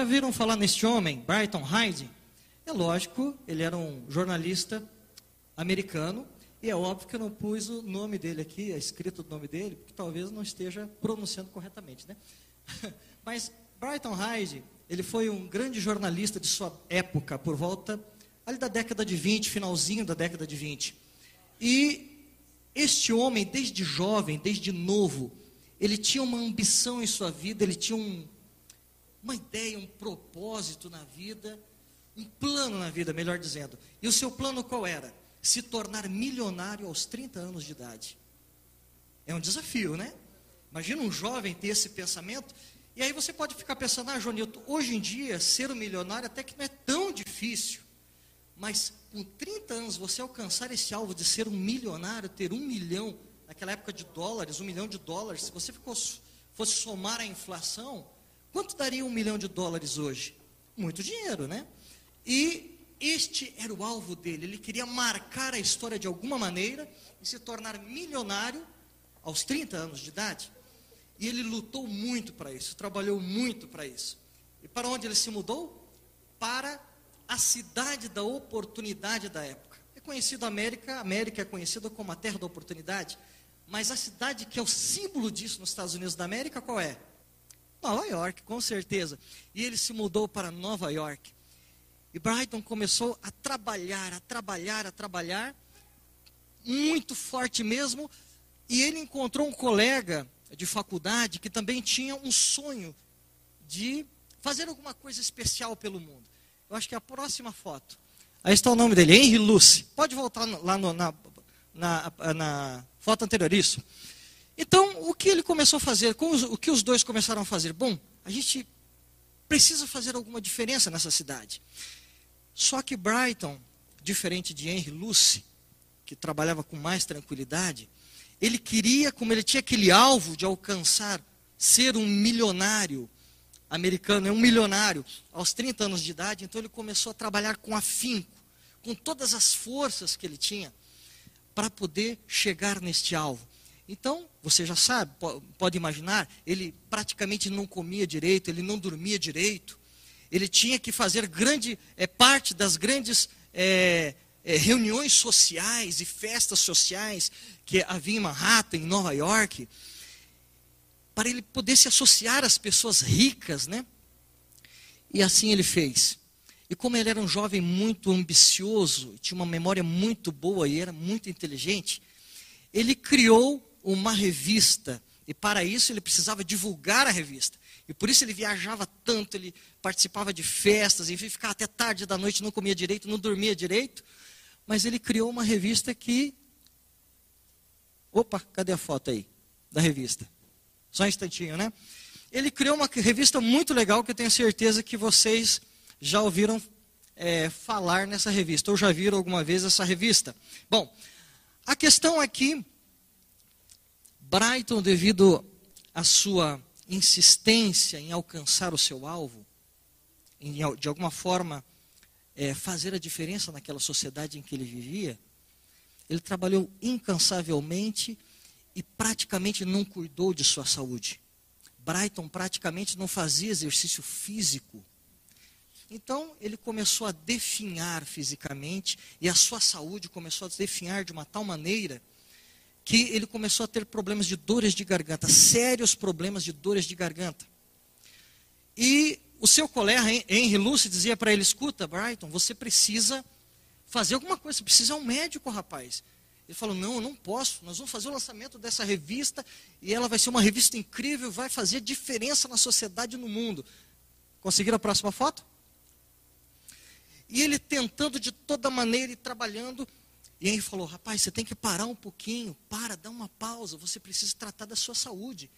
Já viram falar neste homem, Brighton Hyde? É lógico, ele era um jornalista americano, e é óbvio que eu não pus o nome dele aqui, a escrito o nome dele, porque talvez não esteja pronunciando corretamente, né? Mas Brighton Hyde, ele foi um grande jornalista de sua época, por volta ali da década de 20, finalzinho da década de 20. E este homem, desde jovem, desde novo, ele tinha uma ambição em sua vida, ele tinha um, uma ideia, um propósito na vida, um plano na vida, melhor dizendo. E o seu plano qual era? Se tornar milionário aos 30 anos de idade. É um desafio, né? Imagina um jovem ter esse pensamento. E aí você pode ficar pensando, ah, Jonilton, hoje em dia, ser um milionário até que não é tão difícil. Mas com 30 anos, você alcançar esse alvo de ser um milionário, ter um milhão, naquela época de dólares, um milhão de dólares, se você fosse somar a inflação, quanto daria um milhão de dólares hoje? Muito dinheiro, né? E este era o alvo dele. Ele queria marcar a história de alguma maneira e se tornar milionário aos 30 anos de idade. E ele lutou muito para isso, trabalhou muito para isso. E para onde ele se mudou? Para a cidade da oportunidade da época. É conhecido a América, a América é conhecida como a terra da oportunidade, mas a cidade que é o símbolo disso nos Estados Unidos da América, qual é? Nova York, com certeza. E ele se mudou para Nova York. E Brighton começou a trabalhar, a trabalhar, a trabalhar, muito forte mesmo, e ele encontrou um colega de faculdade que também tinha um sonho de fazer alguma coisa especial pelo mundo. Eu acho que é a próxima foto. Aí está o nome dele, Henry Luce. Pode voltar lá no, na, na, na, foto anterior, isso. Então, o que ele começou a fazer? Os, o que os dois começaram a fazer? Bom, a gente precisa fazer alguma diferença nessa cidade. Só que Brighton, diferente de Henry Luce, que trabalhava com mais tranquilidade, ele queria, como ele tinha aquele alvo de alcançar, ser um milionário americano, é um milionário, aos 30 anos de idade, então ele começou a trabalhar com afinco, com todas as forças que ele tinha, para poder chegar neste alvo. Então, você já sabe, pode imaginar, ele praticamente não comia direito, ele não dormia direito, ele tinha que fazer grande é, parte das grandes é, é, reuniões sociais e festas sociais que havia em Manhattan, em Nova York, para ele poder se associar às pessoas ricas, né? E assim ele fez. E como ele era um jovem muito ambicioso, tinha uma memória muito boa e era muito inteligente, ele criou uma revista. E para isso ele precisava divulgar a revista. E por isso ele viajava tanto, ele participava de festas, enfim, ficava até tarde da noite, não comia direito, não dormia direito, mas ele criou uma revista que. Opa, cadê a foto aí da revista? Só um instantinho, né? Ele criou uma revista muito legal que eu tenho certeza que vocês já ouviram é, falar nessa revista, ou já viram alguma vez essa revista. Bom, a questão aqui, Brighton, devido à sua insistência em alcançar o seu alvo, em, de alguma forma é, fazer a diferença naquela sociedade em que ele vivia, ele trabalhou incansavelmente e praticamente não cuidou de sua saúde. Brighton praticamente não fazia exercício físico. Então ele começou a definhar fisicamente e a sua saúde começou a definhar de uma tal maneira que ele começou a ter problemas de dores de garganta, sérios problemas de dores de garganta. E o seu colega Henry Luce dizia para ele: escuta, Brighton, você precisa fazer alguma coisa, você precisa ir um médico, rapaz. Ele falou: Não, eu não posso. Nós vamos fazer o lançamento dessa revista e ela vai ser uma revista incrível, vai fazer diferença na sociedade e no mundo. Conseguiram a próxima foto? E ele tentando de toda maneira e trabalhando. E aí falou: Rapaz, você tem que parar um pouquinho, para, dá uma pausa, você precisa tratar da sua saúde.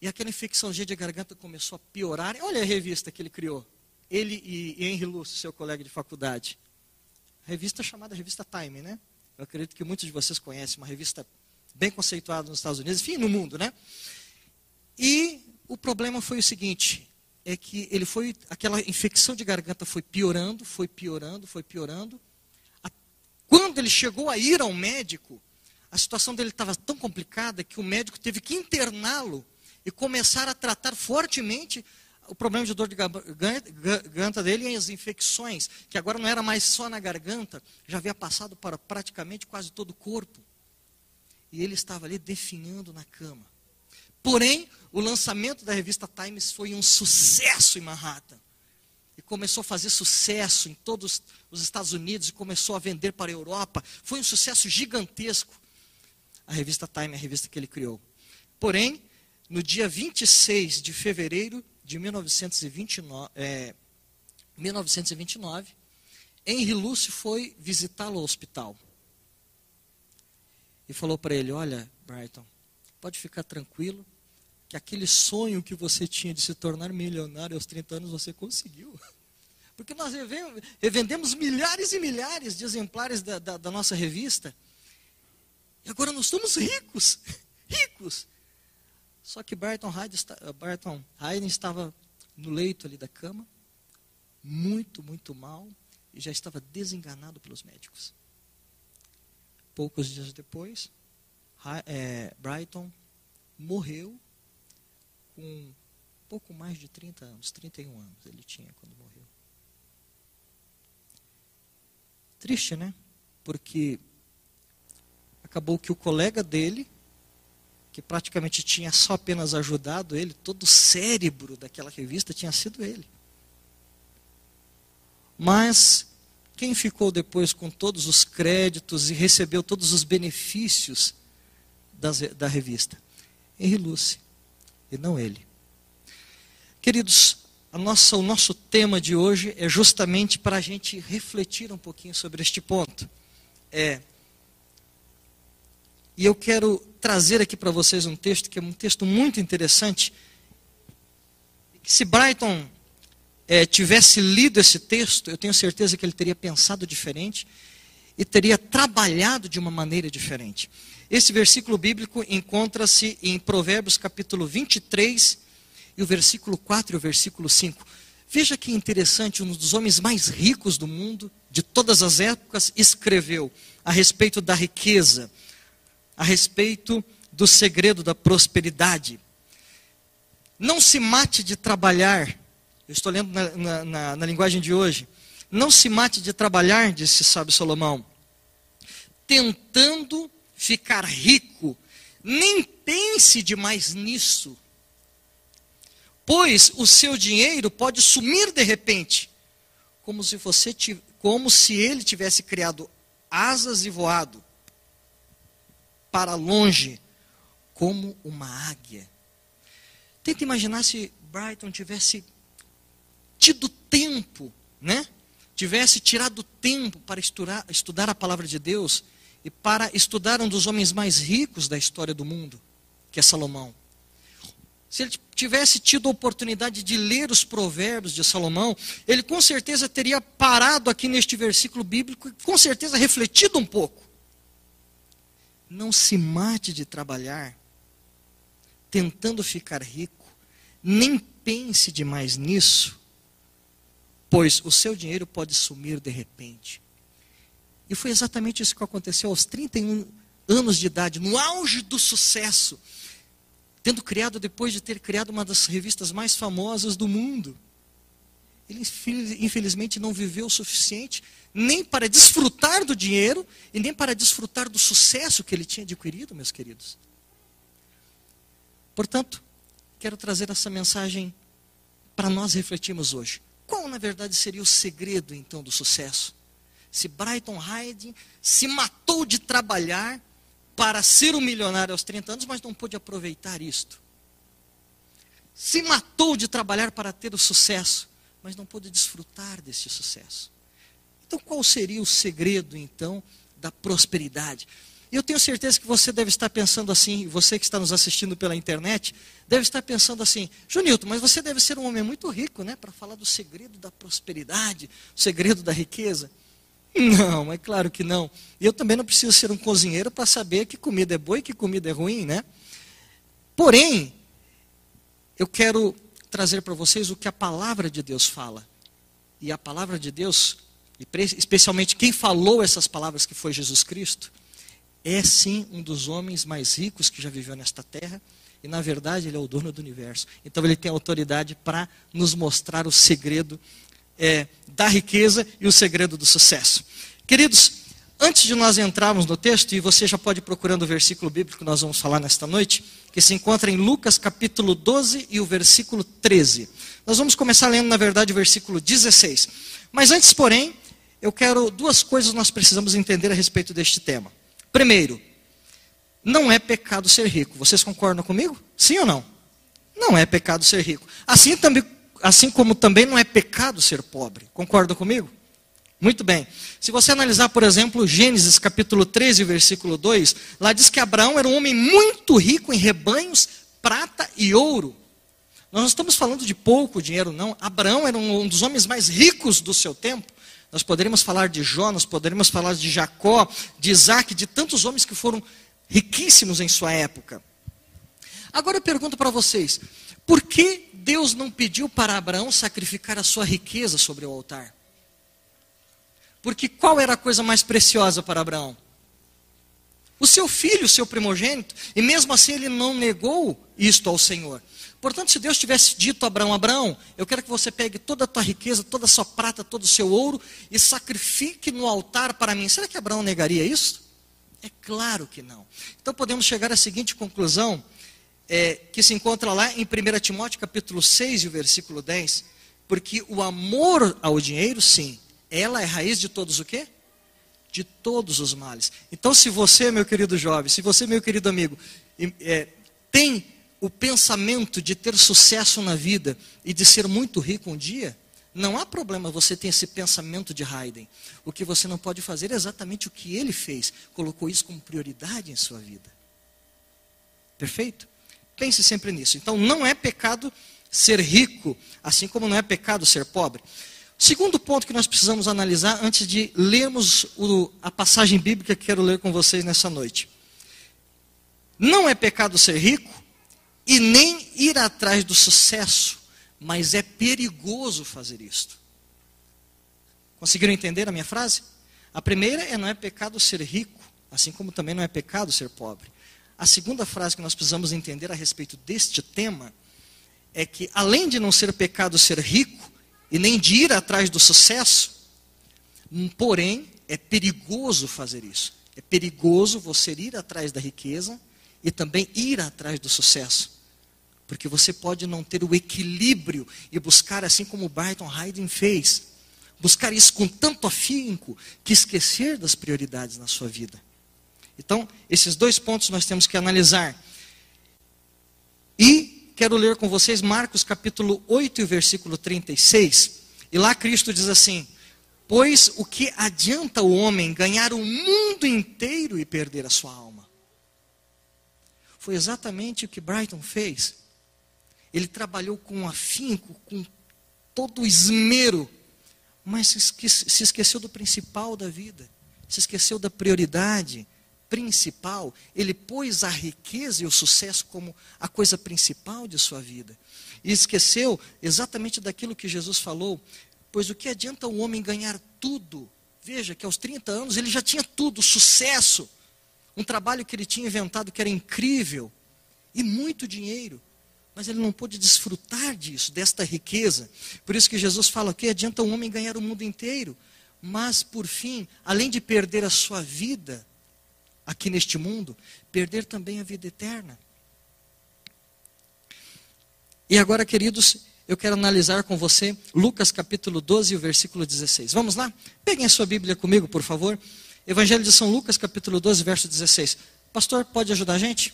E aquela infecçãozinha de garganta começou a piorar. Olha a revista que ele criou. Ele e Henry Lúcio, seu colega de faculdade. Revista chamada Revista Time, né? Eu acredito que muitos de vocês conhecem, uma revista bem conceituada nos Estados Unidos, enfim, no mundo, né? E o problema foi o seguinte, é que ele foi, aquela infecção de garganta foi piorando, foi piorando, foi piorando. Quando ele chegou a ir ao médico, a situação dele estava tão complicada que o médico teve que interná-lo e começar a tratar fortemente o problema de dor de garganta dele e as infecções, que agora não era mais só na garganta, já havia passado para praticamente quase todo o corpo. E ele estava ali definhando na cama. Porém, o lançamento da revista Times foi um sucesso em Manhattan. Começou a fazer sucesso em todos os Estados Unidos e começou a vender para a Europa. Foi um sucesso gigantesco. A revista Time, a revista que ele criou. Porém, no dia 26 de fevereiro de 1929, é, 1929 Henry Luce foi visitá-lo ao hospital. E falou para ele: Olha, Brighton, pode ficar tranquilo, que aquele sonho que você tinha de se tornar milionário aos 30 anos você conseguiu. Porque nós revendemos milhares e milhares de exemplares da, da, da nossa revista. E agora nós somos ricos. Ricos. Só que Barton Hayden, Barton Hayden estava no leito ali da cama, muito, muito mal, e já estava desenganado pelos médicos. Poucos dias depois, é, Brighton morreu com pouco mais de 30 anos, 31 anos ele tinha quando morreu. Triste, né? Porque acabou que o colega dele que praticamente tinha só apenas ajudado ele, todo o cérebro daquela revista tinha sido ele. Mas quem ficou depois com todos os créditos e recebeu todos os benefícios das, da revista? Henry Luce, e não ele. Queridos, nossa, o nosso tema de hoje é justamente para a gente refletir um pouquinho sobre este ponto. É e eu quero trazer aqui para vocês um texto que é um texto muito interessante. Se Brighton é, tivesse lido esse texto, eu tenho certeza que ele teria pensado diferente e teria trabalhado de uma maneira diferente. Esse versículo bíblico encontra-se em Provérbios capítulo 23, e o versículo 4 e o versículo 5. Veja que interessante, um dos homens mais ricos do mundo, de todas as épocas, escreveu a respeito da riqueza a respeito do segredo da prosperidade. Não se mate de trabalhar, eu estou lendo na, na, na, na linguagem de hoje. Não se mate de trabalhar, disse sábio Salomão, tentando ficar rico, nem pense demais nisso, pois o seu dinheiro pode sumir de repente, como se você como se ele tivesse criado asas e voado para longe como uma águia. Tenta imaginar se Brighton tivesse tido tempo, né? Tivesse tirado tempo para estudar, estudar a palavra de Deus e para estudar um dos homens mais ricos da história do mundo, que é Salomão. Se ele tivesse tido a oportunidade de ler os provérbios de Salomão, ele com certeza teria parado aqui neste versículo bíblico e com certeza refletido um pouco não se mate de trabalhar tentando ficar rico, nem pense demais nisso, pois o seu dinheiro pode sumir de repente. E foi exatamente isso que aconteceu aos 31 anos de idade, no auge do sucesso, tendo criado, depois de ter criado uma das revistas mais famosas do mundo. Ele infelizmente não viveu o suficiente nem para desfrutar do dinheiro e nem para desfrutar do sucesso que ele tinha adquirido, meus queridos. Portanto, quero trazer essa mensagem para nós refletirmos hoje. Qual, na verdade, seria o segredo, então, do sucesso? Se Brighton Hyde se matou de trabalhar para ser um milionário aos 30 anos, mas não pôde aproveitar isto. Se matou de trabalhar para ter o sucesso, mas não pôde desfrutar desse sucesso. Então, qual seria o segredo, então, da prosperidade? Eu tenho certeza que você deve estar pensando assim, você que está nos assistindo pela internet, deve estar pensando assim, Junilton, mas você deve ser um homem muito rico, né, para falar do segredo da prosperidade, o segredo da riqueza. Não, é claro que não. E eu também não preciso ser um cozinheiro para saber que comida é boa e que comida é ruim, né? Porém, eu quero trazer para vocês o que a palavra de Deus fala. E a palavra de Deus especialmente quem falou essas palavras que foi Jesus Cristo, é sim um dos homens mais ricos que já viveu nesta terra E na verdade ele é o dono do universo. Então ele tem autoridade para nos mostrar o segredo é, da riqueza e o segredo do sucesso. Queridos, antes de nós entrarmos no texto, e você já pode ir procurando o versículo bíblico que nós vamos falar nesta noite, que se encontra em Lucas capítulo 12 e o versículo 13. Nós vamos começar lendo, na verdade, o versículo 16. Mas antes, porém, eu quero duas coisas nós precisamos entender a respeito deste tema. Primeiro, não é pecado ser rico. Vocês concordam comigo? Sim ou não? Não é pecado ser rico. Assim, também, assim como também não é pecado ser pobre. Concordam comigo? Muito bem. Se você analisar, por exemplo, Gênesis capítulo 13, versículo 2, lá diz que Abraão era um homem muito rico em rebanhos, prata e ouro. Nós não estamos falando de pouco dinheiro, não. Abraão era um dos homens mais ricos do seu tempo. Nós poderíamos falar de Jó, nós poderíamos falar de Jacó, de Isaac, de tantos homens que foram riquíssimos em sua época. Agora eu pergunto para vocês: por que Deus não pediu para Abraão sacrificar a sua riqueza sobre o altar? Porque qual era a coisa mais preciosa para Abraão? O seu filho, o seu primogênito, e mesmo assim ele não negou isto ao Senhor. Portanto, se Deus tivesse dito a Abraão: Abraão, eu quero que você pegue toda a tua riqueza, toda a sua prata, todo o seu ouro e sacrifique no altar para mim, será que Abraão negaria isso? É claro que não. Então podemos chegar à seguinte conclusão, é, que se encontra lá em 1 Timóteo capítulo 6 e o versículo 10, porque o amor ao dinheiro, sim, ela é raiz de todos o quê? De todos os males. Então se você, meu querido jovem, se você, meu querido amigo, é, tem o pensamento de ter sucesso na vida e de ser muito rico um dia, não há problema você ter esse pensamento de Haydn. O que você não pode fazer é exatamente o que ele fez. Colocou isso como prioridade em sua vida. Perfeito? Pense sempre nisso. Então, não é pecado ser rico, assim como não é pecado ser pobre. Segundo ponto que nós precisamos analisar antes de lermos o, a passagem bíblica que quero ler com vocês nessa noite. Não é pecado ser rico e nem ir atrás do sucesso mas é perigoso fazer isto. Conseguiram entender a minha frase? A primeira é não é pecado ser rico, assim como também não é pecado ser pobre. A segunda frase que nós precisamos entender a respeito deste tema é que, além de não ser pecado ser rico e nem de ir atrás do sucesso, porém é perigoso fazer isso. É perigoso você ir atrás da riqueza e também ir atrás do sucesso. Porque você pode não ter o equilíbrio e buscar assim como Barton Hayden fez. Buscar isso com tanto afinco que esquecer das prioridades na sua vida. Então, esses dois pontos nós temos que analisar. E quero ler com vocês Marcos capítulo 8 e versículo 36. E lá Cristo diz assim: Pois o que adianta o homem ganhar o mundo inteiro e perder a sua alma? Foi exatamente o que Brighton fez. Ele trabalhou com afinco, com todo o esmero, mas se esqueceu do principal da vida, se esqueceu da prioridade principal. Ele pôs a riqueza e o sucesso como a coisa principal de sua vida. E esqueceu exatamente daquilo que Jesus falou, pois o que adianta o homem ganhar tudo? Veja que aos 30 anos ele já tinha tudo, sucesso, um trabalho que ele tinha inventado que era incrível, e muito dinheiro mas ele não pôde desfrutar disso, desta riqueza. Por isso que Jesus fala que adianta um homem ganhar o mundo inteiro, mas por fim, além de perder a sua vida aqui neste mundo, perder também a vida eterna. E agora, queridos, eu quero analisar com você Lucas capítulo 12, o versículo 16. Vamos lá? Peguem a sua Bíblia comigo, por favor. Evangelho de São Lucas, capítulo 12, verso 16. Pastor, pode ajudar a gente?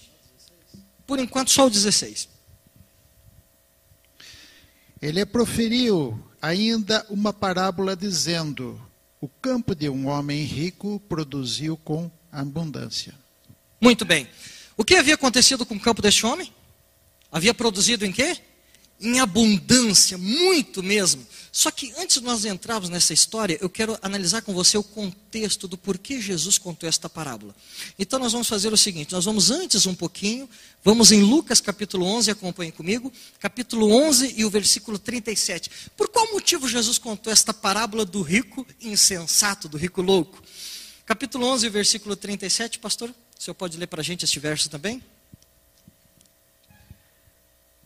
Por enquanto, só o 16. Ele proferiu ainda uma parábola dizendo: O campo de um homem rico produziu com abundância. Muito bem. O que havia acontecido com o campo deste homem? Havia produzido em quê? em abundância, muito mesmo. Só que antes de nós entrarmos nessa história, eu quero analisar com você o contexto do porquê Jesus contou esta parábola. Então nós vamos fazer o seguinte, nós vamos antes um pouquinho, vamos em Lucas capítulo 11, acompanhem comigo, capítulo 11 e o versículo 37. Por qual motivo Jesus contou esta parábola do rico insensato, do rico louco? Capítulo 11, versículo 37, pastor, o senhor pode ler para a gente este verso também?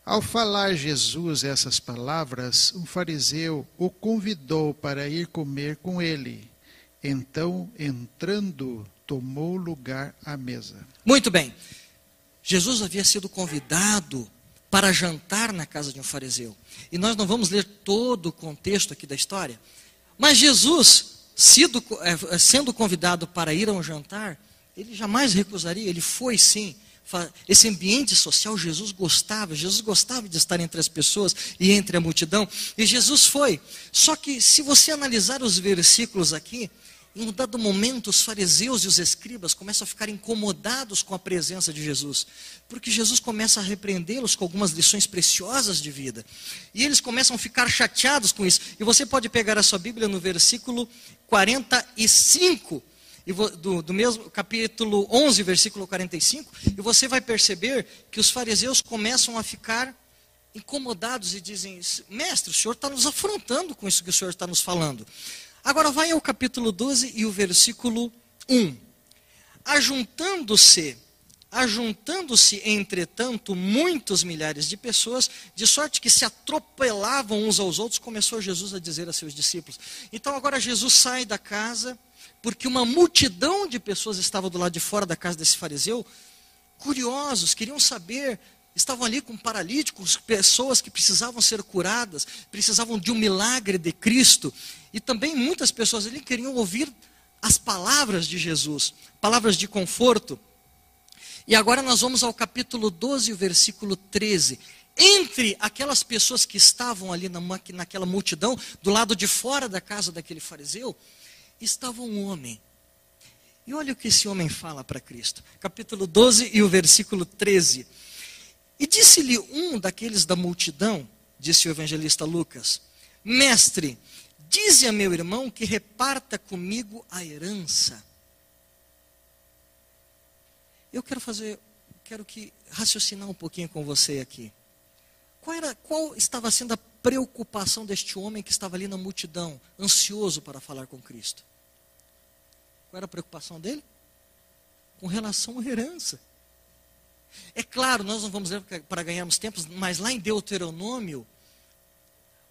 Ao falar Jesus essas palavras, um fariseu o convidou para ir comer com ele. Então, entrando, tomou lugar à mesa. Muito bem. Jesus havia sido convidado para jantar na casa de um fariseu. E nós não vamos ler todo o contexto aqui da história. Mas Jesus, sido, é, sendo convidado para ir a um jantar, ele jamais recusaria, ele foi sim. Esse ambiente social, Jesus gostava, Jesus gostava de estar entre as pessoas e entre a multidão, e Jesus foi. Só que, se você analisar os versículos aqui, em um dado momento, os fariseus e os escribas começam a ficar incomodados com a presença de Jesus, porque Jesus começa a repreendê-los com algumas lições preciosas de vida. E eles começam a ficar chateados com isso. E você pode pegar a sua Bíblia no versículo 45, do, do mesmo capítulo 11, versículo 45, e você vai perceber que os fariseus começam a ficar incomodados e dizem: Mestre, o senhor está nos afrontando com isso que o senhor está nos falando. Agora vai ao capítulo 12 e o versículo 1. Ajuntando-se, ajuntando-se, entretanto, muitos milhares de pessoas, de sorte que se atropelavam uns aos outros, começou Jesus a dizer a seus discípulos. Então agora Jesus sai da casa, porque uma multidão de pessoas estava do lado de fora da casa desse fariseu, curiosos, queriam saber estavam ali com paralíticos, pessoas que precisavam ser curadas, precisavam de um milagre de Cristo. E também muitas pessoas ali queriam ouvir as palavras de Jesus, palavras de conforto. E agora nós vamos ao capítulo 12, versículo 13. Entre aquelas pessoas que estavam ali na, naquela multidão, do lado de fora da casa daquele fariseu, estava um homem. E olha o que esse homem fala para Cristo. Capítulo 12 e o versículo 13. E disse-lhe um daqueles da multidão, disse o evangelista Lucas: Mestre, dize a meu irmão que reparta comigo a herança. Eu quero fazer, quero que raciocinar um pouquinho com você aqui. Qual, era, qual estava sendo a preocupação deste homem que estava ali na multidão, ansioso para falar com Cristo? Qual era a preocupação dele? Com relação à herança. É claro, nós não vamos ler para ganharmos tempos, mas lá em Deuteronômio,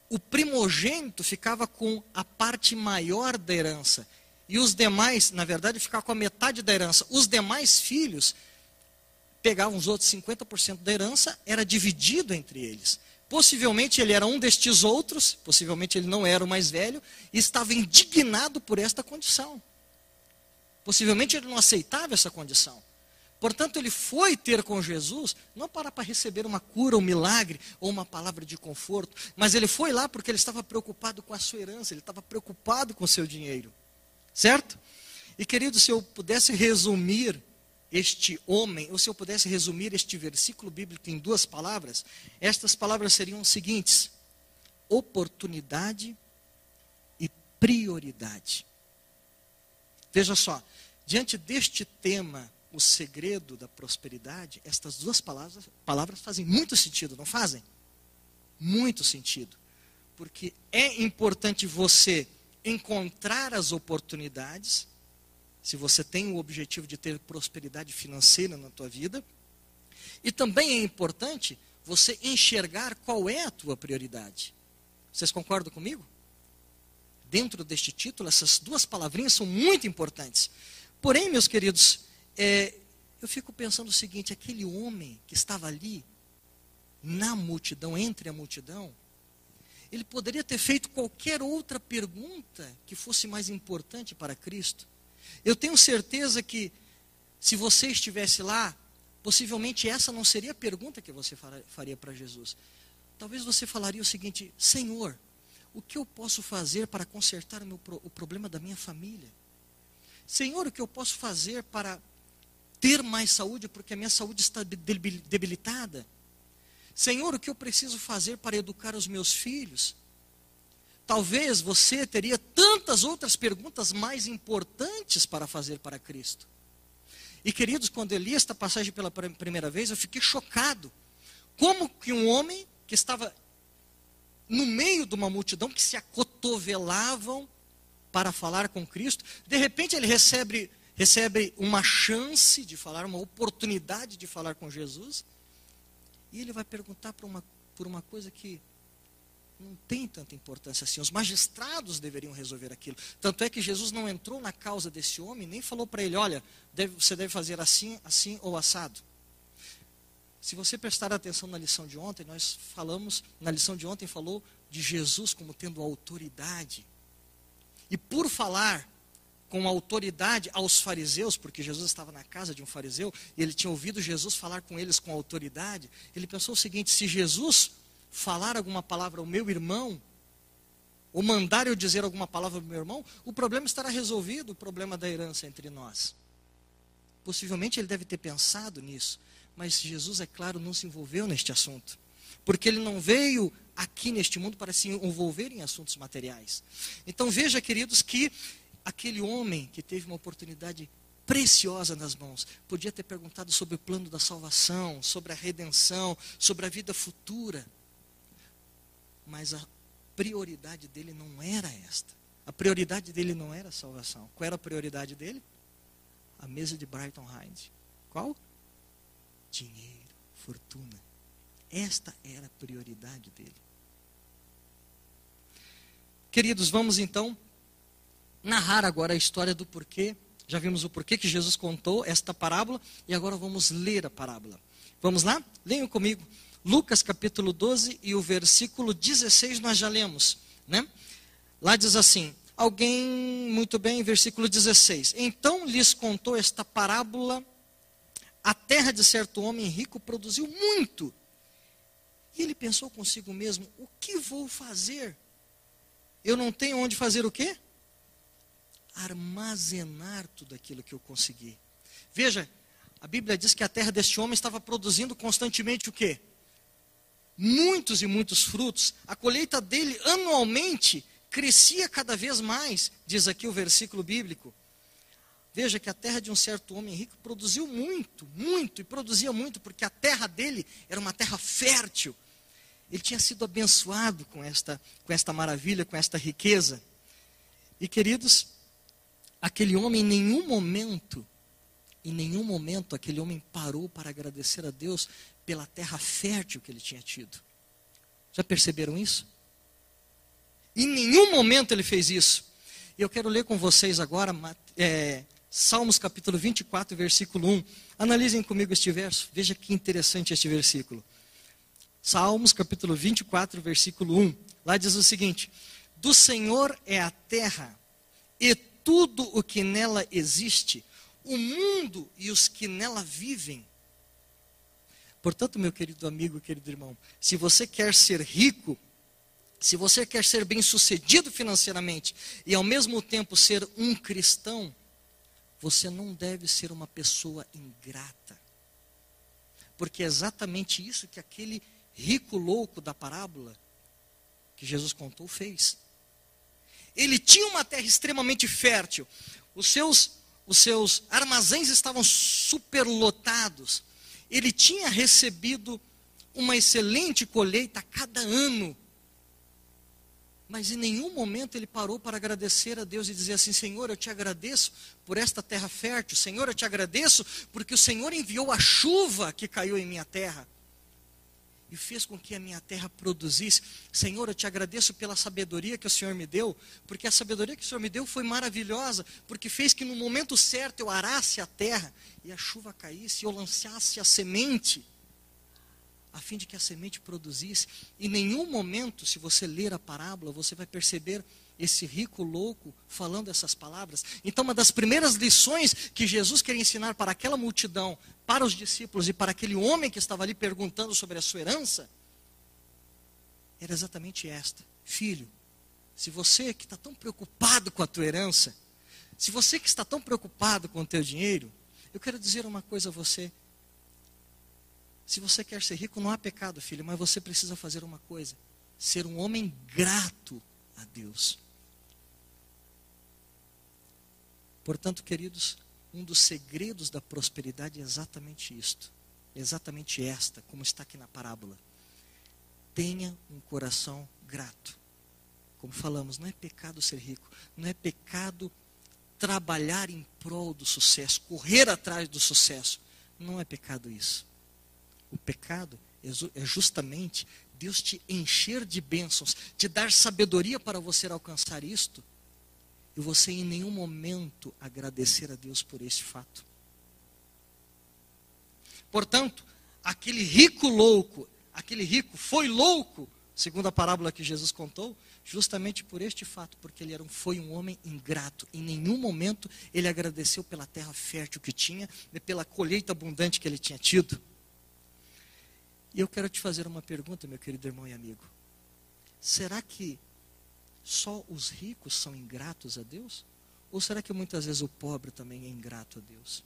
o primogênito ficava com a parte maior da herança. E os demais, na verdade, ficavam com a metade da herança. Os demais filhos pegavam os outros 50% da herança, era dividido entre eles. Possivelmente ele era um destes outros, possivelmente ele não era o mais velho, e estava indignado por esta condição. Possivelmente ele não aceitava essa condição. Portanto, ele foi ter com Jesus, não para, para receber uma cura, um milagre ou uma palavra de conforto, mas ele foi lá porque ele estava preocupado com a sua herança, ele estava preocupado com o seu dinheiro. Certo? E querido, se eu pudesse resumir este homem, ou se eu pudesse resumir este versículo bíblico em duas palavras, estas palavras seriam as seguintes: oportunidade e prioridade. Veja só, diante deste tema o segredo da prosperidade, estas duas palavras, palavras fazem muito sentido, não fazem? Muito sentido. Porque é importante você encontrar as oportunidades, se você tem o objetivo de ter prosperidade financeira na tua vida, e também é importante você enxergar qual é a tua prioridade. Vocês concordam comigo? Dentro deste título, essas duas palavrinhas são muito importantes. Porém, meus queridos, é, eu fico pensando o seguinte: aquele homem que estava ali, na multidão, entre a multidão, ele poderia ter feito qualquer outra pergunta que fosse mais importante para Cristo. Eu tenho certeza que, se você estivesse lá, possivelmente essa não seria a pergunta que você faria para Jesus. Talvez você falaria o seguinte: Senhor, o que eu posso fazer para consertar o, meu, o problema da minha família? Senhor, o que eu posso fazer para ter mais saúde, porque a minha saúde está debilitada. Senhor, o que eu preciso fazer para educar os meus filhos? Talvez você teria tantas outras perguntas mais importantes para fazer para Cristo. E queridos, quando eu li esta passagem pela primeira vez, eu fiquei chocado. Como que um homem que estava no meio de uma multidão que se acotovelavam para falar com Cristo, de repente ele recebe recebe uma chance de falar, uma oportunidade de falar com Jesus. E ele vai perguntar por uma, por uma coisa que não tem tanta importância assim. Os magistrados deveriam resolver aquilo. Tanto é que Jesus não entrou na causa desse homem, nem falou para ele: olha, deve, você deve fazer assim, assim ou assado. Se você prestar atenção na lição de ontem, nós falamos, na lição de ontem falou de Jesus como tendo autoridade. E por falar com autoridade aos fariseus, porque Jesus estava na casa de um fariseu, e ele tinha ouvido Jesus falar com eles com autoridade, ele pensou o seguinte: se Jesus falar alguma palavra ao meu irmão, ou mandar eu dizer alguma palavra ao meu irmão, o problema estará resolvido, o problema da herança entre nós. Possivelmente ele deve ter pensado nisso, mas Jesus, é claro, não se envolveu neste assunto, porque ele não veio aqui neste mundo para se envolver em assuntos materiais. Então veja, queridos, que aquele homem que teve uma oportunidade preciosa nas mãos. Podia ter perguntado sobre o plano da salvação, sobre a redenção, sobre a vida futura mas a prioridade dele não era esta. A prioridade dele não era a salvação. Qual era a prioridade dele? A mesa de Brighton Hyde. Qual? Dinheiro, fortuna. Esta era a prioridade dele. Queridos, vamos então narrar agora a história do porquê. Já vimos o porquê que Jesus contou esta parábola e agora vamos ler a parábola. Vamos lá? Leiam comigo Lucas capítulo 12 e o versículo 16 nós já lemos, né? Lá diz assim: Alguém, muito bem, versículo 16. Então lhes contou esta parábola: A terra de certo homem rico produziu muito. E ele pensou consigo mesmo: O que vou fazer? Eu não tenho onde fazer o quê? Armazenar tudo aquilo que eu consegui. Veja, a Bíblia diz que a terra deste homem estava produzindo constantemente o quê? muitos e muitos frutos. A colheita dele anualmente crescia cada vez mais, diz aqui o versículo bíblico. Veja que a terra de um certo homem rico produziu muito, muito, e produzia muito, porque a terra dele era uma terra fértil. Ele tinha sido abençoado com esta, com esta maravilha, com esta riqueza. E queridos, aquele homem em nenhum momento, em nenhum momento aquele homem parou para agradecer a Deus pela terra fértil que ele tinha tido. Já perceberam isso? Em nenhum momento ele fez isso. Eu quero ler com vocês agora é, Salmos capítulo 24, versículo 1. Analisem comigo este verso. Veja que interessante este versículo. Salmos capítulo 24, versículo 1. Lá diz o seguinte: Do Senhor é a terra e tudo o que nela existe, o mundo e os que nela vivem. Portanto, meu querido amigo, querido irmão, se você quer ser rico, se você quer ser bem-sucedido financeiramente e ao mesmo tempo ser um cristão, você não deve ser uma pessoa ingrata. Porque é exatamente isso que aquele rico louco da parábola que Jesus contou fez. Ele tinha uma terra extremamente fértil. Os seus os seus armazéns estavam superlotados ele tinha recebido uma excelente colheita a cada ano. Mas em nenhum momento ele parou para agradecer a Deus e dizer assim: Senhor, eu te agradeço por esta terra fértil. Senhor, eu te agradeço porque o Senhor enviou a chuva que caiu em minha terra e fez com que a minha terra produzisse. Senhor, eu te agradeço pela sabedoria que o Senhor me deu, porque a sabedoria que o Senhor me deu foi maravilhosa, porque fez que no momento certo eu arasse a terra e a chuva caísse, e eu lançasse a semente, a fim de que a semente produzisse. Em nenhum momento, se você ler a parábola, você vai perceber esse rico louco falando essas palavras. Então, uma das primeiras lições que Jesus queria ensinar para aquela multidão, para os discípulos e para aquele homem que estava ali perguntando sobre a sua herança, era exatamente esta: Filho, se você que está tão preocupado com a tua herança, se você que está tão preocupado com o teu dinheiro, eu quero dizer uma coisa a você. Se você quer ser rico, não há pecado, filho, mas você precisa fazer uma coisa: ser um homem grato a Deus. Portanto, queridos, um dos segredos da prosperidade é exatamente isto. É exatamente esta, como está aqui na parábola. Tenha um coração grato. Como falamos, não é pecado ser rico, não é pecado trabalhar em prol do sucesso, correr atrás do sucesso. Não é pecado isso. O pecado é justamente Deus te encher de bênçãos, te dar sabedoria para você alcançar isto, e você em nenhum momento agradecer a Deus por este fato. Portanto, aquele rico louco, aquele rico foi louco, segundo a parábola que Jesus contou, justamente por este fato, porque ele era um, foi um homem ingrato. Em nenhum momento ele agradeceu pela terra fértil que tinha, e pela colheita abundante que ele tinha tido. E eu quero te fazer uma pergunta, meu querido irmão e amigo. Será que só os ricos são ingratos a Deus? Ou será que muitas vezes o pobre também é ingrato a Deus?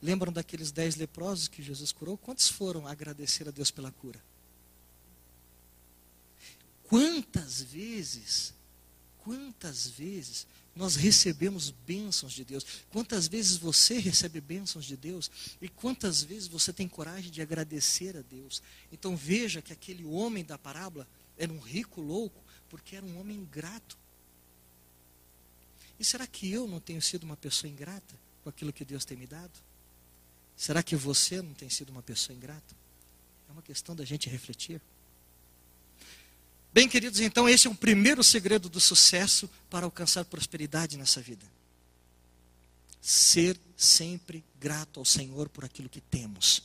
Lembram daqueles dez leprosos que Jesus curou? Quantos foram agradecer a Deus pela cura? Quantas vezes, quantas vezes nós recebemos bênçãos de Deus. Quantas vezes você recebe bênçãos de Deus e quantas vezes você tem coragem de agradecer a Deus. Então veja que aquele homem da parábola era um rico louco porque era um homem ingrato. E será que eu não tenho sido uma pessoa ingrata com aquilo que Deus tem me dado? Será que você não tem sido uma pessoa ingrata? É uma questão da gente refletir. Bem, queridos, então esse é o primeiro segredo do sucesso para alcançar prosperidade nessa vida. Ser sempre grato ao Senhor por aquilo que temos.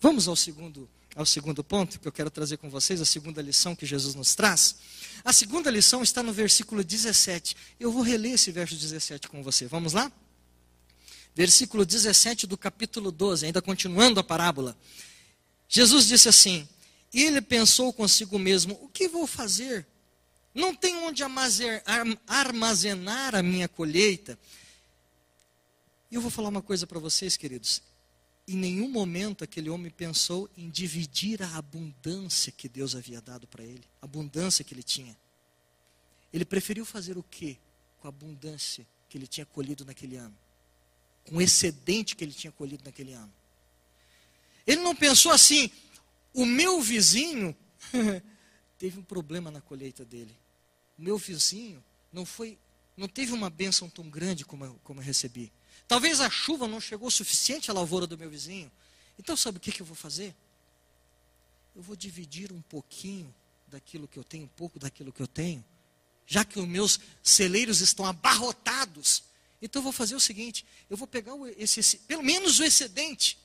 Vamos ao segundo, ao segundo ponto que eu quero trazer com vocês, a segunda lição que Jesus nos traz. A segunda lição está no versículo 17. Eu vou reler esse verso 17 com você. Vamos lá? Versículo 17 do capítulo 12, ainda continuando a parábola. Jesus disse assim: e ele pensou consigo mesmo: o que vou fazer? Não tenho onde armazenar a minha colheita. E eu vou falar uma coisa para vocês, queridos. Em nenhum momento aquele homem pensou em dividir a abundância que Deus havia dado para ele, a abundância que ele tinha. Ele preferiu fazer o quê com a abundância que ele tinha colhido naquele ano? Com o excedente que ele tinha colhido naquele ano. Ele não pensou assim, o meu vizinho teve um problema na colheita dele. O meu vizinho não foi, não teve uma bênção tão grande como eu, como eu recebi. Talvez a chuva não chegou o suficiente à lavoura do meu vizinho. Então sabe o que, que eu vou fazer? Eu vou dividir um pouquinho daquilo que eu tenho, um pouco daquilo que eu tenho, já que os meus celeiros estão abarrotados. Então eu vou fazer o seguinte: eu vou pegar esse, pelo menos o excedente,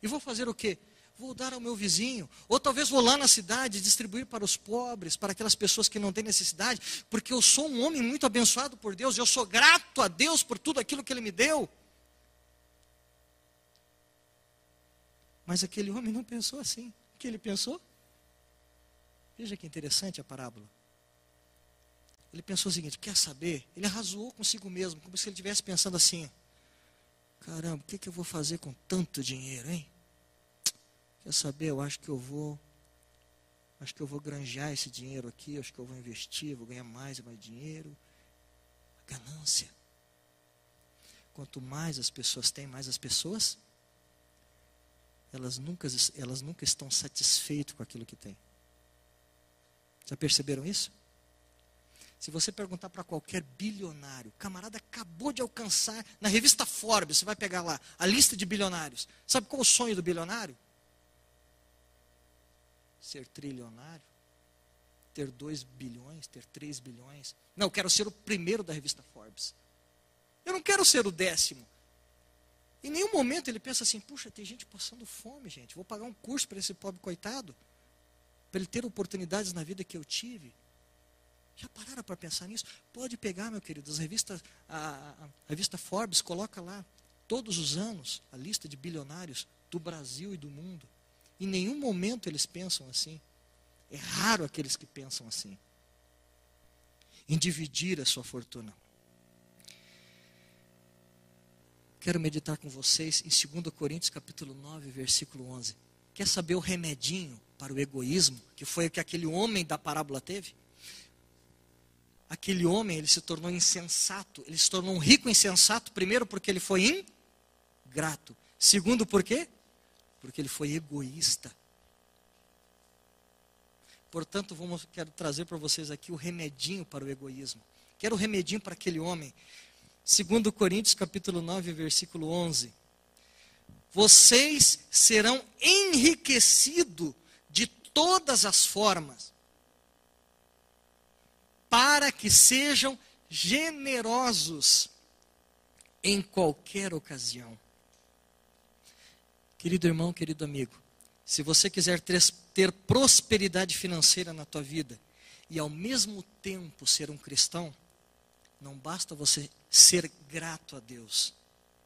e vou fazer o quê? Vou dar ao meu vizinho. Ou talvez vou lá na cidade distribuir para os pobres, para aquelas pessoas que não têm necessidade, porque eu sou um homem muito abençoado por Deus, eu sou grato a Deus por tudo aquilo que Ele me deu. Mas aquele homem não pensou assim. O que ele pensou? Veja que interessante a parábola. Ele pensou o seguinte: quer saber? Ele arrasou consigo mesmo, como se ele estivesse pensando assim: caramba, o que, que eu vou fazer com tanto dinheiro, hein? Quer saber? Eu acho que eu vou. Acho que eu vou granjear esse dinheiro aqui, acho que eu vou investir, vou ganhar mais e mais dinheiro. A ganância. Quanto mais as pessoas têm, mais as pessoas, elas nunca, elas nunca estão satisfeitas com aquilo que têm. Já perceberam isso? Se você perguntar para qualquer bilionário, camarada acabou de alcançar, na revista Forbes, você vai pegar lá a lista de bilionários. Sabe qual o sonho do bilionário? Ser trilionário, ter 2 bilhões, ter 3 bilhões. Não, eu quero ser o primeiro da revista Forbes. Eu não quero ser o décimo. Em nenhum momento ele pensa assim: puxa, tem gente passando fome, gente. Vou pagar um curso para esse pobre coitado, para ele ter oportunidades na vida que eu tive. Já pararam para pensar nisso? Pode pegar, meu querido, as revistas, a, a, a revista Forbes coloca lá todos os anos a lista de bilionários do Brasil e do mundo. Em nenhum momento eles pensam assim. É raro aqueles que pensam assim. Em dividir a sua fortuna. Quero meditar com vocês em 2 Coríntios capítulo 9, versículo 11. Quer saber o remedinho para o egoísmo, que foi o que aquele homem da parábola teve? Aquele homem, ele se tornou insensato, ele se tornou um rico insensato, primeiro porque ele foi ingrato. Segundo, por quê? Porque ele foi egoísta. Portanto, vamos, quero trazer para vocês aqui o remedinho para o egoísmo. Quero o remedinho para aquele homem. Segundo Coríntios capítulo 9, versículo 11. vocês serão enriquecidos de todas as formas, para que sejam generosos em qualquer ocasião. Querido irmão, querido amigo, se você quiser ter, prosperidade financeira na tua vida e ao mesmo tempo ser um cristão, não basta você ser grato a Deus.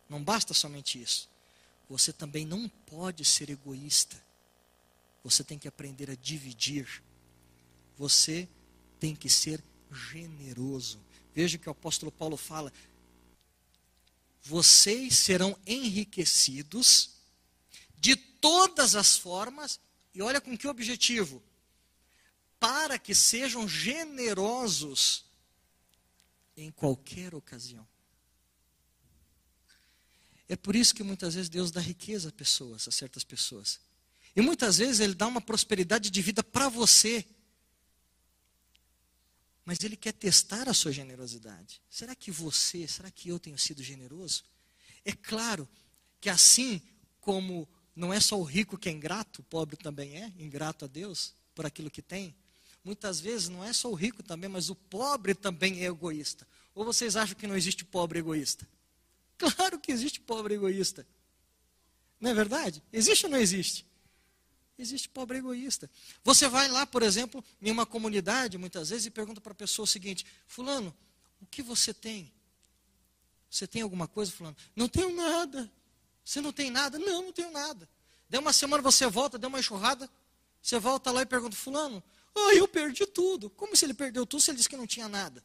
Não basta somente isso. Você também não pode ser egoísta. Você tem que aprender a dividir. Você tem que ser generoso. Veja que o apóstolo Paulo fala: vocês serão enriquecidos de todas as formas, e olha com que objetivo? Para que sejam generosos em qualquer ocasião. É por isso que muitas vezes Deus dá riqueza a pessoas, a certas pessoas. E muitas vezes Ele dá uma prosperidade de vida para você. Mas Ele quer testar a sua generosidade. Será que você, será que eu tenho sido generoso? É claro que assim como não é só o rico que é ingrato, o pobre também é ingrato a Deus por aquilo que tem. Muitas vezes não é só o rico também, mas o pobre também é egoísta. Ou vocês acham que não existe pobre egoísta? Claro que existe pobre egoísta. Não é verdade? Existe ou não existe? Existe pobre egoísta. Você vai lá, por exemplo, em uma comunidade, muitas vezes, e pergunta para a pessoa o seguinte: Fulano, o que você tem? Você tem alguma coisa, Fulano? Não tenho nada. Você não tem nada? Não, não tenho nada. Deu uma semana, você volta, deu uma enxurrada, você volta lá e pergunta: Fulano, ah, eu perdi tudo. Como se ele perdeu tudo se ele disse que não tinha nada?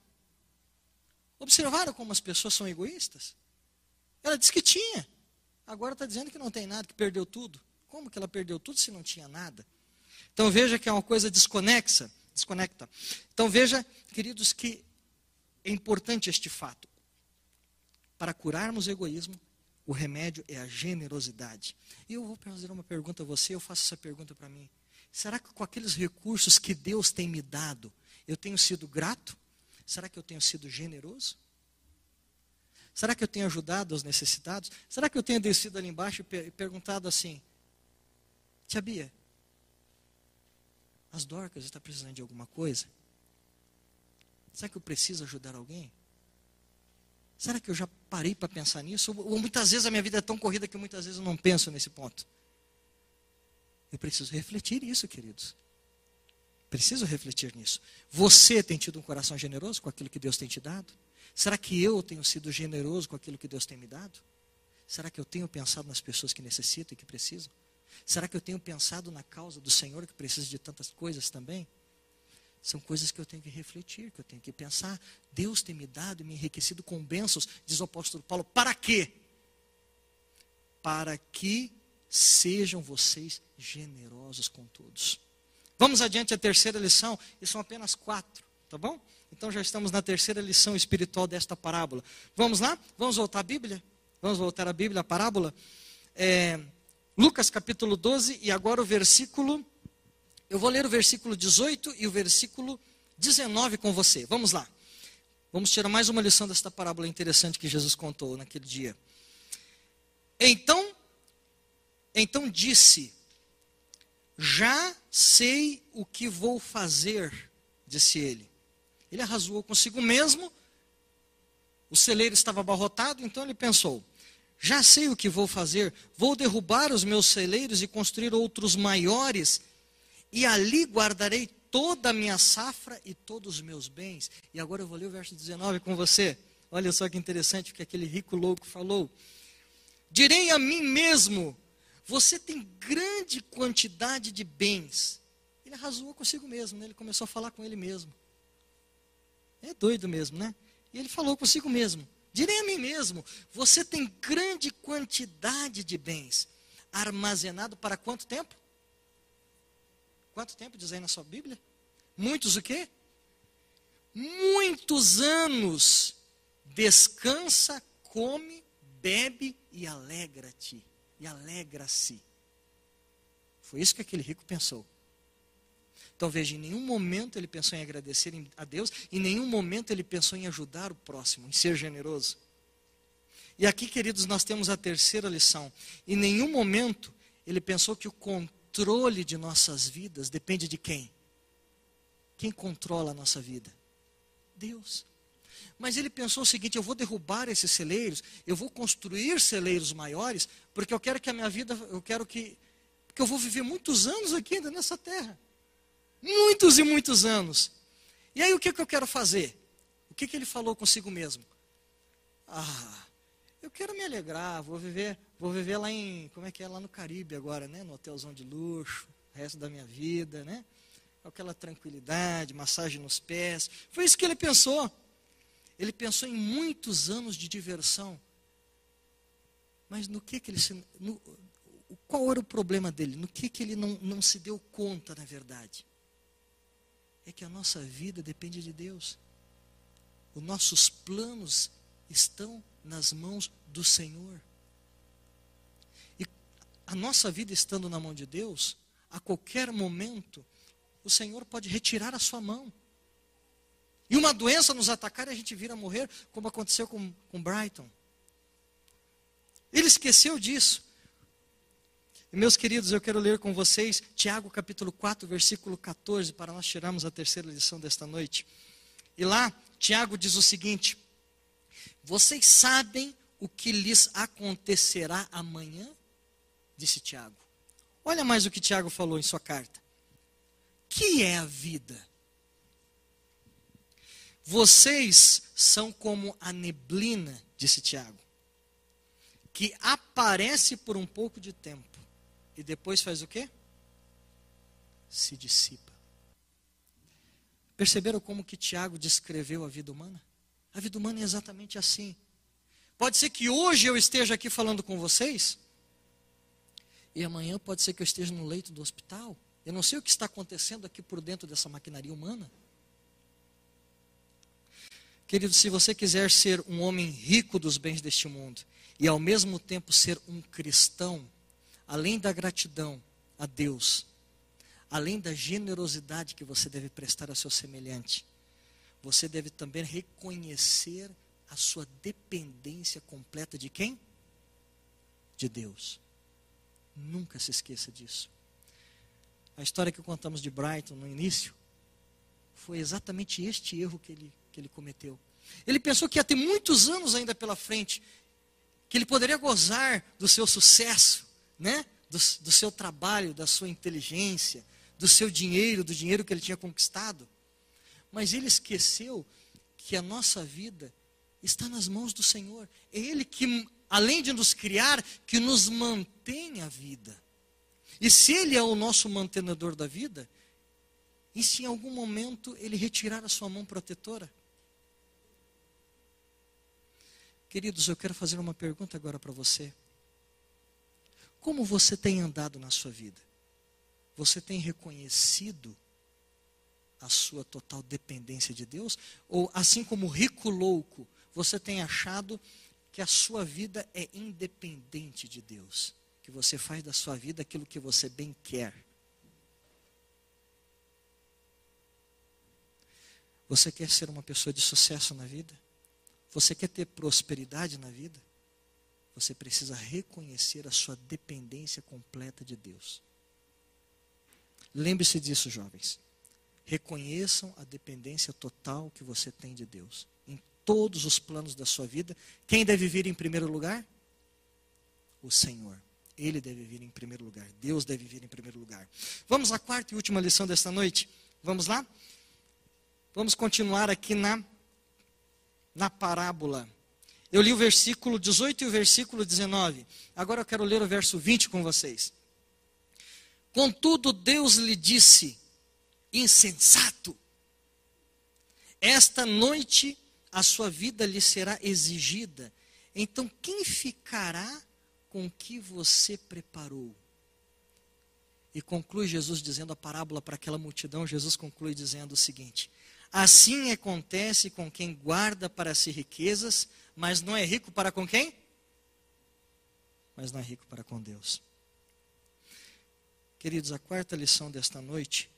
Observaram como as pessoas são egoístas? Ela disse que tinha. Agora está dizendo que não tem nada, que perdeu tudo. Como que ela perdeu tudo se não tinha nada? Então veja que é uma coisa desconexa, desconecta. Então veja, queridos, que é importante este fato. Para curarmos o egoísmo, o remédio é a generosidade. E eu vou fazer uma pergunta a você, eu faço essa pergunta para mim. Será que com aqueles recursos que Deus tem me dado, eu tenho sido grato? Será que eu tenho sido generoso? Será que eu tenho ajudado os necessitados? Será que eu tenho descido ali embaixo e perguntado assim: Tia Bia, as Dorcas estão precisando de alguma coisa? Será que eu preciso ajudar alguém? Será que eu já parei para pensar nisso? Ou, muitas vezes a minha vida é tão corrida que muitas vezes eu não penso nesse ponto. Eu preciso refletir isso, queridos. Preciso refletir nisso. Você tem tido um coração generoso com aquilo que Deus tem te dado? Será que eu tenho sido generoso com aquilo que Deus tem me dado? Será que eu tenho pensado nas pessoas que necessitam e que precisam? Será que eu tenho pensado na causa do Senhor que precisa de tantas coisas também? São coisas que eu tenho que refletir, que eu tenho que pensar. Deus tem me dado e me enriquecido com bênçãos, diz o apóstolo Paulo. Para quê? Para que sejam vocês generosos com todos. Vamos adiante a terceira lição, e são apenas quatro, tá bom? Então já estamos na terceira lição espiritual desta parábola. Vamos lá? Vamos voltar à Bíblia? Vamos voltar à Bíblia, a parábola? É, Lucas capítulo 12 e agora o versículo. Eu vou ler o versículo 18 e o versículo 19 com você. Vamos lá. Vamos tirar mais uma lição desta parábola interessante que Jesus contou naquele dia. Então, então disse: Já sei o que vou fazer, disse ele. Ele arrasou consigo mesmo. O celeiro estava abarrotado, então ele pensou: já sei o que vou fazer, vou derrubar os meus celeiros e construir outros maiores, e ali guardarei toda a minha safra e todos os meus bens. E agora eu vou ler o verso 19 com você. Olha só que interessante o que aquele rico louco falou. Direi a mim mesmo: você tem grande quantidade de bens. Ele arrasou consigo mesmo, né? ele começou a falar com ele mesmo. É doido mesmo, né? E ele falou consigo mesmo: Direi a mim mesmo: você tem grande quantidade de bens armazenado para quanto tempo? Quanto tempo diz aí na sua Bíblia? Muitos o quê? Muitos anos. Descansa, come, bebe e alegra-te. E alegra-se. Foi isso que aquele rico pensou. Então veja, em nenhum momento ele pensou em agradecer a Deus, em nenhum momento ele pensou em ajudar o próximo, em ser generoso. E aqui, queridos, nós temos a terceira lição. Em nenhum momento ele pensou que o controle de nossas vidas depende de quem? Quem controla a nossa vida? Deus. Mas ele pensou o seguinte: eu vou derrubar esses celeiros, eu vou construir celeiros maiores, porque eu quero que a minha vida, eu quero que, porque eu vou viver muitos anos aqui ainda nessa terra. Muitos e muitos anos. E aí o que, que eu quero fazer? O que, que ele falou consigo mesmo? Ah, eu quero me alegrar, vou viver, vou viver lá em, como é que é, lá no Caribe agora, né? No hotelzão de luxo, o resto da minha vida, né? Aquela tranquilidade, massagem nos pés. Foi isso que ele pensou. Ele pensou em muitos anos de diversão. Mas no que que ele se, no, qual era o problema dele? No que que ele não, não se deu conta, na verdade? É que a nossa vida depende de Deus. Os nossos planos estão nas mãos do Senhor. E a nossa vida estando na mão de Deus, a qualquer momento, o Senhor pode retirar a sua mão. E uma doença nos atacar e a gente vir a morrer, como aconteceu com, com Brighton. Ele esqueceu disso. E, meus queridos, eu quero ler com vocês Tiago capítulo 4, versículo 14, para nós tirarmos a terceira lição desta noite. E lá, Tiago diz o seguinte: Vocês sabem o que lhes acontecerá amanhã? Disse Tiago. Olha mais o que Tiago falou em sua carta. Que é a vida? Vocês são como a neblina, disse Tiago, que aparece por um pouco de tempo e depois faz o quê? Se dissipa. Perceberam como que Tiago descreveu a vida humana? A vida humana é exatamente assim. Pode ser que hoje eu esteja aqui falando com vocês, e amanhã pode ser que eu esteja no leito do hospital. Eu não sei o que está acontecendo aqui por dentro dessa maquinaria humana. Querido, se você quiser ser um homem rico dos bens deste mundo e ao mesmo tempo ser um cristão, além da gratidão a Deus, além da generosidade que você deve prestar ao seu semelhante, você deve também reconhecer a sua dependência completa de quem? De Deus. Nunca se esqueça disso. A história que contamos de Brighton no início foi exatamente este erro que ele, que ele cometeu. Ele pensou que ia ter muitos anos ainda pela frente, que ele poderia gozar do seu sucesso, né? do, do seu trabalho, da sua inteligência, do seu dinheiro, do dinheiro que ele tinha conquistado. Mas ele esqueceu que a nossa vida está nas mãos do Senhor. É Ele que, além de nos criar, que nos mantém a vida. E se Ele é o nosso mantenedor da vida, e se em algum momento Ele retirar a sua mão protetora? Queridos, eu quero fazer uma pergunta agora para você. Como você tem andado na sua vida? Você tem reconhecido a sua total dependência de Deus? Ou, assim como rico louco, você tem achado que a sua vida é independente de Deus? Que você faz da sua vida aquilo que você bem quer? Você quer ser uma pessoa de sucesso na vida? Você quer ter prosperidade na vida? Você precisa reconhecer a sua dependência completa de Deus. Lembre-se disso, jovens. Reconheçam a dependência total que você tem de Deus. Em todos os planos da sua vida. Quem deve vir em primeiro lugar? O Senhor. Ele deve vir em primeiro lugar. Deus deve vir em primeiro lugar. Vamos à quarta e última lição desta noite. Vamos lá? Vamos continuar aqui na, na parábola eu li o versículo 18 e o versículo 19. Agora eu quero ler o verso 20 com vocês. Contudo, Deus lhe disse: insensato, esta noite a sua vida lhe será exigida. Então, quem ficará com o que você preparou? E conclui Jesus dizendo a parábola para aquela multidão. Jesus conclui dizendo o seguinte: Assim acontece com quem guarda para si riquezas mas não é rico para com quem? Mas não é rico para com Deus. Queridos, a quarta lição desta noite,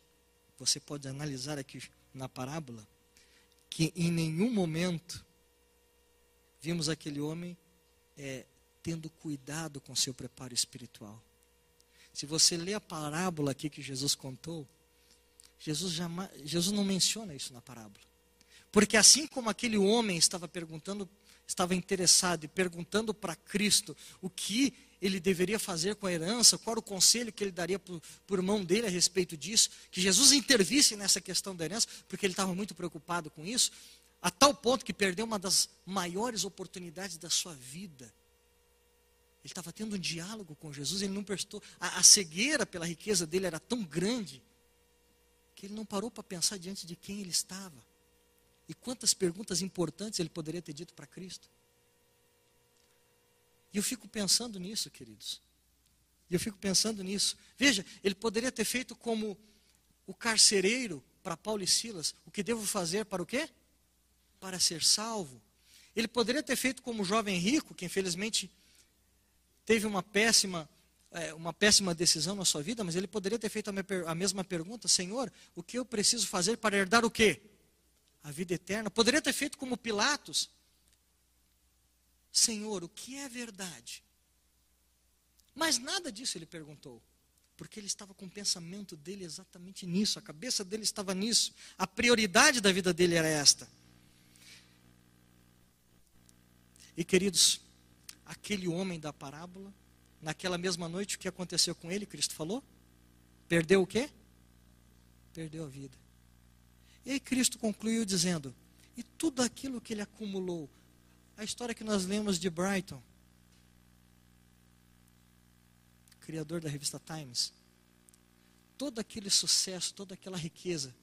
você pode analisar aqui na parábola, que em nenhum momento vimos aquele homem é tendo cuidado com seu preparo espiritual. Se você lê a parábola aqui que Jesus contou, Jesus, jamais, Jesus não menciona isso na parábola. Porque assim como aquele homem estava perguntando, estava interessado e perguntando para Cristo o que ele deveria fazer com a herança, qual era o conselho que ele daria por, mão dele a respeito disso, que Jesus intervisse nessa questão da herança, porque ele estava muito preocupado com isso, a tal ponto que perdeu uma das maiores oportunidades da sua vida. Ele estava tendo um diálogo com Jesus, ele não prestou. A, a cegueira pela riqueza dele era tão grande que ele não parou para pensar diante de quem ele estava. E quantas perguntas importantes ele poderia ter dito para Cristo. E eu fico pensando nisso, queridos. E eu fico pensando nisso. Veja, ele poderia ter feito como o carcereiro para Paulo e Silas: o que devo fazer para o quê? Para ser salvo. Ele poderia ter feito como o jovem rico, que infelizmente teve uma péssima é, uma péssima decisão na sua vida, mas ele poderia ter feito a, mesma pergunta: Senhor, o que eu preciso fazer para herdar o quê? A vida eterna. Poderia ter feito como Pilatos: Senhor, o que é verdade? Mas nada disso ele perguntou, porque ele estava com o pensamento dele exatamente nisso, a cabeça dele estava nisso, a prioridade da vida dele era esta. E queridos, aquele homem da parábola naquela mesma noite, o que aconteceu com ele? Cristo falou? Perdeu o quê? Perdeu a vida. E aí Cristo concluiu dizendo: E tudo aquilo que ele acumulou, a história que nós lemos de Brighton, criador da revista Times, todo aquele sucesso, toda aquela riqueza,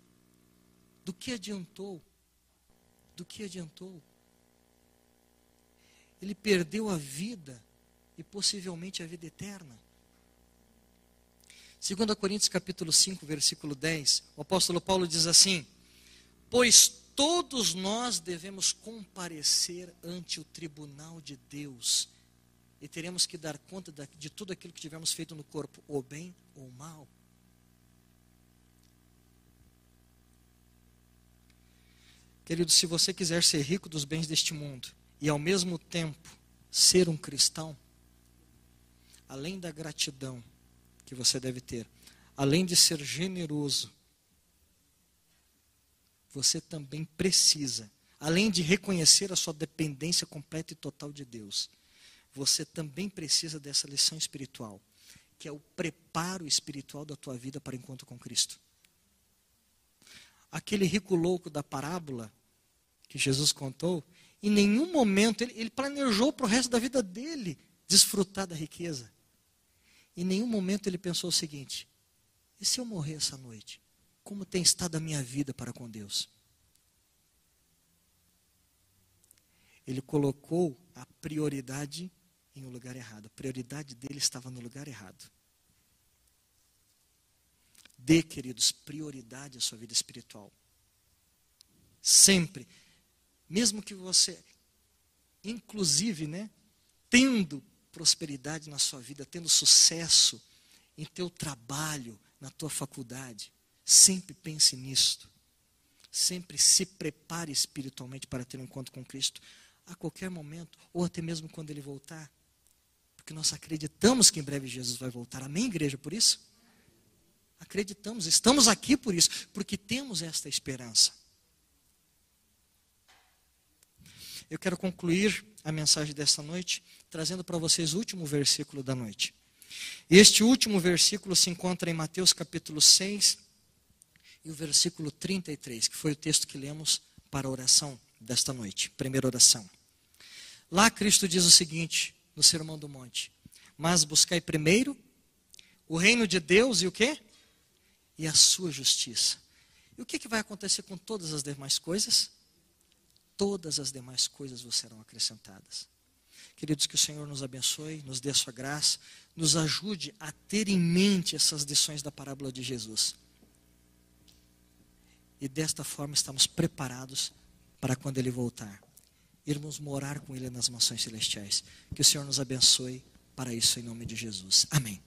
do que adiantou? Do que adiantou? Ele perdeu a vida e possivelmente a vida eterna. 2 Coríntios capítulo 5, versículo 10, o apóstolo Paulo diz assim: Pois todos nós devemos comparecer ante o tribunal de Deus e teremos que dar conta de tudo aquilo que tivermos feito no corpo, ou bem ou mal. Querido, se você quiser ser rico dos bens deste mundo e ao mesmo tempo ser um cristão, além da gratidão que você deve ter, além de ser generoso, você também precisa, além de reconhecer a sua dependência completa e total de Deus, você também precisa dessa lição espiritual, que é o preparo espiritual da tua vida para o encontro com Cristo. Aquele rico louco da parábola que Jesus contou, em nenhum momento ele, ele planejou para o resto da vida dele desfrutar da riqueza. Em nenhum momento ele pensou o seguinte: e se eu morrer essa noite? Como tem estado a minha vida para com Deus? Ele colocou a prioridade em um lugar errado. A prioridade dele estava no lugar errado. Dê, queridos, prioridade à sua vida espiritual. Sempre. Mesmo que você, inclusive, né, tendo prosperidade na sua vida, tendo sucesso em teu trabalho, na tua faculdade, sempre pense nisto. Sempre se prepare espiritualmente para ter um encontro com Cristo a qualquer momento, ou até mesmo quando ele voltar. Porque nós acreditamos que em breve Jesus vai voltar. Amém, igreja, por isso? Acreditamos, estamos aqui por isso, porque temos esta esperança. Eu quero concluir a mensagem desta noite trazendo para vocês o último versículo da noite. Este último versículo se encontra em Mateus capítulo 6 e o versículo 33, que foi o texto que lemos para a oração desta noite, primeira oração. Lá Cristo diz o seguinte, no Sermão do Monte: Mas buscai primeiro o reino de Deus e o quê? E a sua justiça. E o que, que vai acontecer com todas as demais coisas? todas as demais coisas vos serão acrescentadas. Queridos, que o Senhor nos abençoe, nos dê a sua graça, nos ajude a ter em mente essas lições da parábola de Jesus. E desta forma estamos preparados para quando Ele voltar, irmos morar com Ele nas mansões celestiais. Que o Senhor nos abençoe para isso em nome de Jesus. Amém.